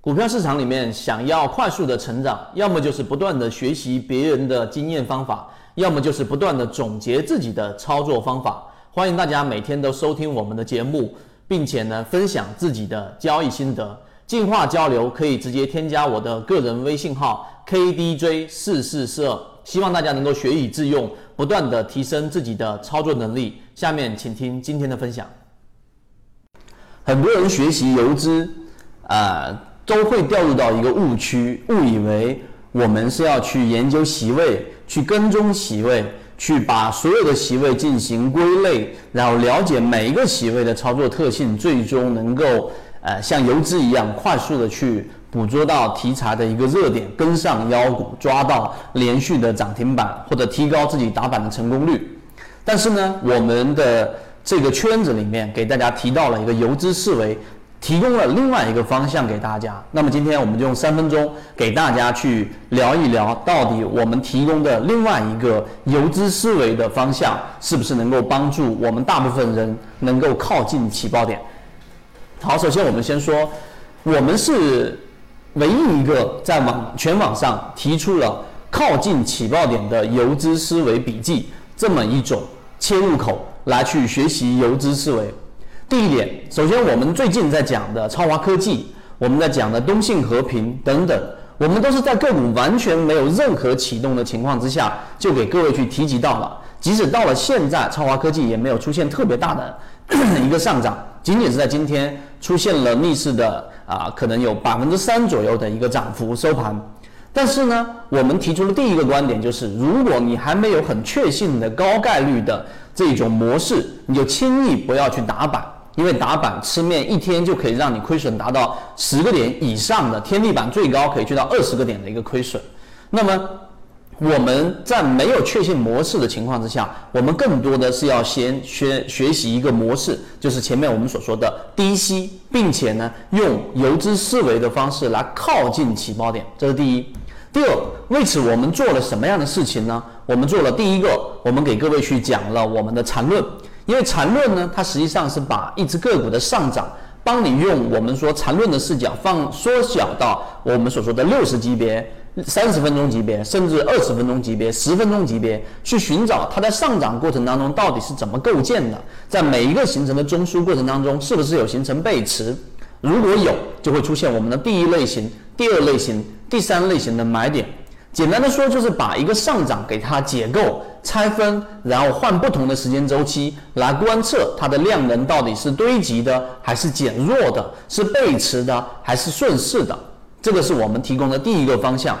股票市场里面想要快速的成长，要么就是不断的学习别人的经验方法，要么就是不断的总结自己的操作方法。欢迎大家每天都收听我们的节目，并且呢分享自己的交易心得。进化交流可以直接添加我的个人微信号 KDJ 四四四二，希望大家能够学以致用，不断的提升自己的操作能力。下面请听今天的分享。很多人学习游资，啊，都会掉入到一个误区，误以为我们是要去研究席位，去跟踪席位，去把所有的席位进行归类，然后了解每一个席位的操作特性，最终能够。呃，像游资一样快速的去捕捉到题材的一个热点，跟上妖股，抓到连续的涨停板，或者提高自己打板的成功率。但是呢，我们的这个圈子里面给大家提到了一个游资思维，提供了另外一个方向给大家。那么今天我们就用三分钟给大家去聊一聊，到底我们提供的另外一个游资思维的方向，是不是能够帮助我们大部分人能够靠近起爆点？好，首先我们先说，我们是唯一一个在网全网上提出了靠近起爆点的游资思维笔记这么一种切入口来去学习游资思维。第一点，首先我们最近在讲的超华科技，我们在讲的东信和平等等，我们都是在个股完全没有任何启动的情况之下，就给各位去提及到了。即使到了现在，超华科技也没有出现特别大的 一个上涨。仅仅是在今天出现了逆势的啊，可能有百分之三左右的一个涨幅收盘。但是呢，我们提出的第一个观点就是，如果你还没有很确信的高概率的这种模式，你就轻易不要去打板，因为打板吃面一天就可以让你亏损达到十个点以上的天地板，最高可以去到二十个点的一个亏损。那么。我们在没有确信模式的情况之下，我们更多的是要先学学习一个模式，就是前面我们所说的低吸，并且呢用游资思维的方式来靠近起爆点，这是第一。第二，为此我们做了什么样的事情呢？我们做了第一个，我们给各位去讲了我们的缠论，因为缠论呢，它实际上是把一只个股的上涨。帮你用我们说缠论的视角放缩小到我们所说的六十级别、三十分钟级别，甚至二十分钟级别、十分钟级别，去寻找它在上涨过程当中到底是怎么构建的，在每一个形成的中枢过程当中，是不是有形成背驰？如果有，就会出现我们的第一类型、第二类型、第三类型的买点。简单的说，就是把一个上涨给它解构、拆分，然后换不同的时间周期来观测它的量能到底是堆积的还是减弱的，是背驰的还是顺势的。这个是我们提供的第一个方向。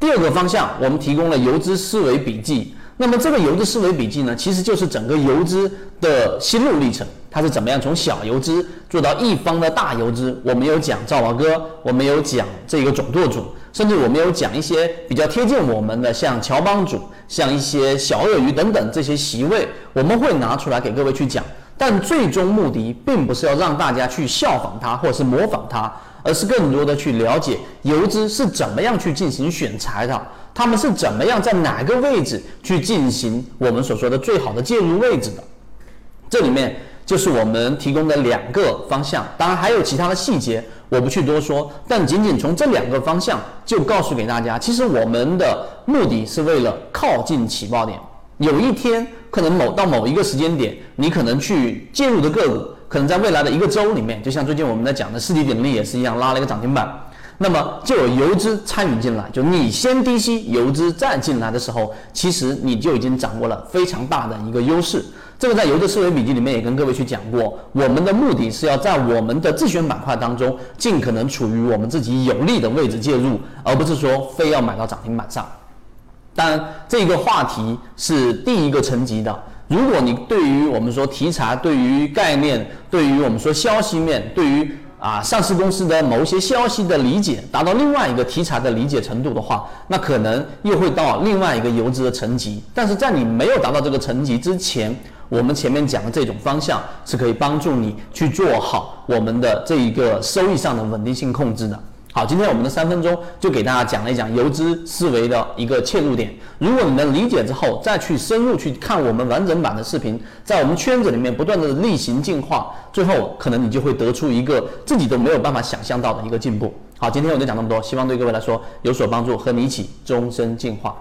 第二个方向，我们提供了游资思维笔记。那么这个游资思维笔记呢，其实就是整个游资的心路历程，它是怎么样从小游资做到一方的大游资。我们有讲赵老哥，我们有讲这个总舵主。甚至我们有讲一些比较贴近我们的，像乔帮主、像一些小鳄鱼等等这些席位，我们会拿出来给各位去讲。但最终目的并不是要让大家去效仿它或者是模仿它，而是更多的去了解游资是怎么样去进行选材的，他们是怎么样在哪个位置去进行我们所说的最好的介入位置的。这里面就是我们提供的两个方向，当然还有其他的细节。我不去多说，但仅仅从这两个方向就告诉给大家，其实我们的目的是为了靠近起爆点。有一天，可能某到某一个时间点，你可能去介入的个股，可能在未来的一个周里面，就像最近我们在讲的世纪鼎力也是一样，拉了一个涨停板，那么就有游资参与进来，就你先低吸，游资再进来的时候，其实你就已经掌握了非常大的一个优势。这个在游资思维笔记里面也跟各位去讲过，我们的目的是要在我们的自选板块当中，尽可能处于我们自己有利的位置介入，而不是说非要买到涨停板上。当然，这个话题是第一个层级的。如果你对于我们说题材、对于概念、对于我们说消息面、对于啊，上市公司的某些消息的理解达到另外一个题材的理解程度的话，那可能又会到另外一个游资的层级。但是在你没有达到这个层级之前，我们前面讲的这种方向是可以帮助你去做好我们的这一个收益上的稳定性控制的。好，今天我们的三分钟就给大家讲了一讲游资思维的一个切入点。如果你能理解之后，再去深入去看我们完整版的视频，在我们圈子里面不断的例行进化，最后可能你就会得出一个自己都没有办法想象到的一个进步。好，今天我就讲这么多，希望对各位来说有所帮助，和你一起终身进化。